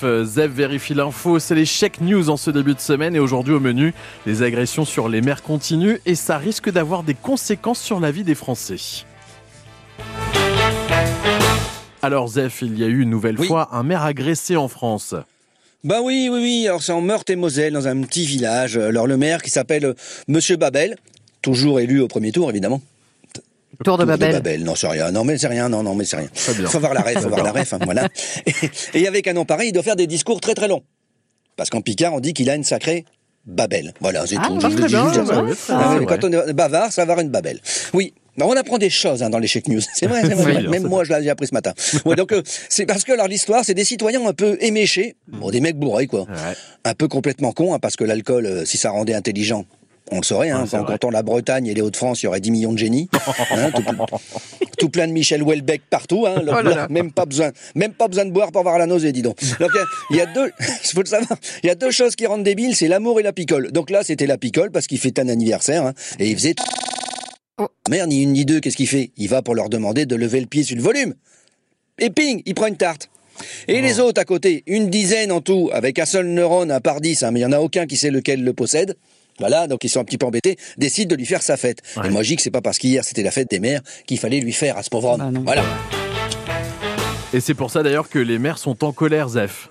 Zef. Zef vérifie l'info, c'est les chèques news en ce début de semaine et aujourd'hui au menu, les agressions sur les mers continuent et ça risque d'avoir des conséquences sur la vie des Français. Alors Zef, il y a eu une nouvelle Oui. fois un maire agressé en France. Bah oui, oui, oui. Alors c'est en Meurthe-et-Moselle, dans un petit village. Alors le maire qui s'appelle euh, Monsieur Babel, toujours élu au premier tour, évidemment. Tour de Tour Babel. non, c'est rien. Non, mais c'est rien. Non, non, mais c'est rien. Bien. Faut voir la ref, faut voir la ref. hein, voilà. Et, et avec un nom pareil, il doit faire des discours très très longs. Parce qu'en Picard, on dit qu'il a une sacrée Babel. Voilà, c'est Ah, tout. bah, dis, bien, je- ouais, ouais, Ah, quand on est bavard, ça va avoir une Babel. Oui. Ben, on apprend des choses hein, dans les fake news. C'est vrai, c'est vrai. Oui, bien, Même moi, je l'ai appris ce matin. Ouais, donc, euh, c'est parce que alors l'histoire, c'est des citoyens un peu éméchés, bon, des mecs bourrés, quoi. Ouais. Un peu complètement cons, hein, parce que l'alcool, euh, si ça rendait intelligent, on le saurait. Hein, Ouais, quand, vrai. quand on la Bretagne et les Hauts-de-France, il y aurait 10 millions de génies. hein, tout, tout plein de Michel Houellebecq partout. Hein, le- Oh là là. Même pas besoin, même pas besoin de boire pour avoir la nausée, dis donc. Donc euh, il y a deux, faut le savoir, il y a deux choses qui rendent débile, c'est l'amour et la picole. Donc là, c'était la picole parce qu'il fait un anniversaire hein, et il faisait. Oh. Merde, ni une ni deux, qu'est-ce qu'il fait? Il va pour leur demander de lever le pied sur le volume. Et ping, il prend une tarte. Et les autres à côté, une dizaine en tout, avec un seul neurone, un par dix, hein, mais il y en a aucun qui sait lequel le possède. Voilà, donc ils sont un petit peu embêtés, décident de lui faire sa fête. Ouais. Et moi je dis que c'est pas parce qu'hier c'était la fête des mères qu'il fallait lui faire à ce pauvre homme. Bah voilà. Et c'est pour ça d'ailleurs que les maires sont en colère, Zef.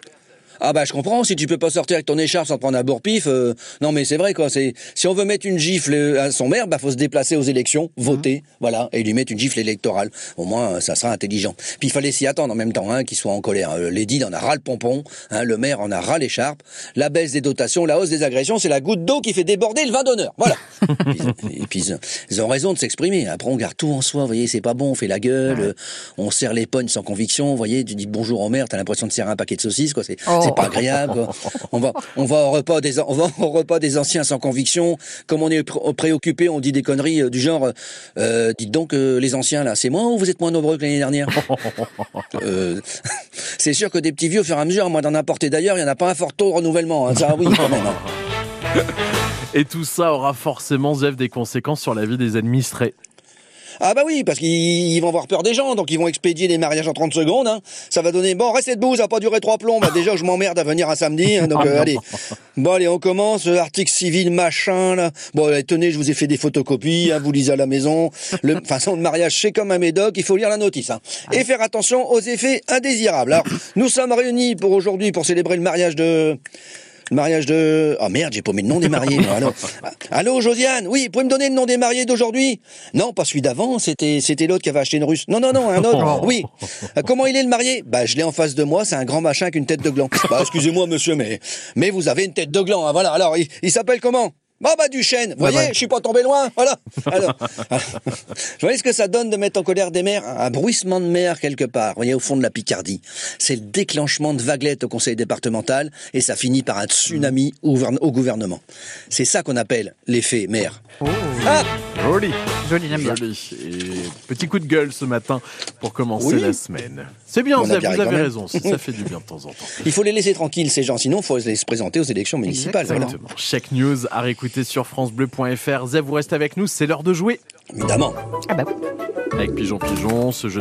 Ah bah je comprends, si tu peux pas sortir avec ton écharpe sans prendre un bourre-pif, euh, non mais c'est vrai quoi, c'est si on veut mettre une gifle euh, à son maire, bah faut se déplacer aux élections, voter, voilà, et lui mettre une gifle électorale. Au moins euh, ça sera intelligent. Puis il fallait s'y attendre en même temps, hein, qu'il soit en colère. Euh, L'édile en a ras le pompon, hein, le maire en a ras l'écharpe, la baisse des dotations, la hausse des agressions, c'est la goutte d'eau qui fait déborder le vin d'honneur. Voilà. Et puis ils- ils ont raison de s'exprimer. Après on garde tout en soi, vous voyez, c'est pas bon, on fait la gueule, on serre les pognes sans conviction, vous voyez, tu dis bonjour au maire, t'as l'impression de serrer un paquet de saucisses, quoi. C'est Oh. C'est pas agréable. quoi. On va, on va au repas des, on va au repas des anciens sans conviction. Comme on est pré- préoccupé, on dit des conneries euh, du genre, euh, dites donc euh, les anciens là, c'est moi ou vous êtes moins nombreux que l'année dernière? Euh, C'est sûr que des petits vieux, au fur et à mesure, moi d'en apporter d'ailleurs, il y en a pas un fort taux de renouvellement. hein. Ça, oui, quand même. hein. Et tout ça aura forcément, Zef, des conséquences sur la vie des administrés. Ah bah oui, parce qu'ils ils vont avoir peur des gens, donc ils vont expédier les mariages en 30 secondes. Hein. Ça va donner, bon, restez debout, ça va pas durer trois plombs. Bah, déjà, je m'emmerde à venir un samedi, hein, donc euh, allez. Bon, allez, on commence, euh, article civil, machin, là. Bon, allez, tenez, je vous ai fait des photocopies, hein, vous lisez à la maison. Le façon de mariage, c'est comme un médoc, il faut lire la notice. Hein. Et faire attention aux effets indésirables. Alors, nous sommes réunis pour aujourd'hui pour célébrer le mariage de... Mariage de... Oh merde, j'ai paumé le nom des mariés. moi, Allô, Allô Josiane Oui, vous pouvez me donner le nom des mariés d'aujourd'hui? Non, pas celui d'avant, c'était c'était l'autre qui avait acheté une russe. Non, non, non, un autre. Oui. Euh, Comment il est le marié? Bah, je l'ai en face de moi, c'est un grand machin avec une tête de gland. Bah, excusez-moi monsieur, mais mais vous avez une tête de gland. hein, voilà, alors, il, il s'appelle comment? Bah bah Duchesne, vous voyez, je suis pas tombé loin, voilà. Alors, vous voyez ce que ça donne de mettre en colère des mers Un bruissement de mer quelque part, vous voyez, au fond de la Picardie. C'est le déclenchement de vaguelettes au conseil départemental et ça finit par un tsunami au gouverne- au gouvernement. C'est ça qu'on appelle l'effet mer. Ah Joli. Joli, j'aime bien. Joli. Et petit coup de gueule ce matin pour commencer Oui. la semaine. C'est bien, vous ri avez raison. Ça ça fait du bien de temps en temps. Il faut les laisser tranquilles, ces gens, sinon il faut les se présenter aux élections municipales. Voilà. Exactement. Chaque news à réécouter sur FranceBleu.fr. Zef, vous restez avec nous, c'est l'heure de jouer Évidemment. Ah bah oui. avec Pigeon Pigeon. Ce jeu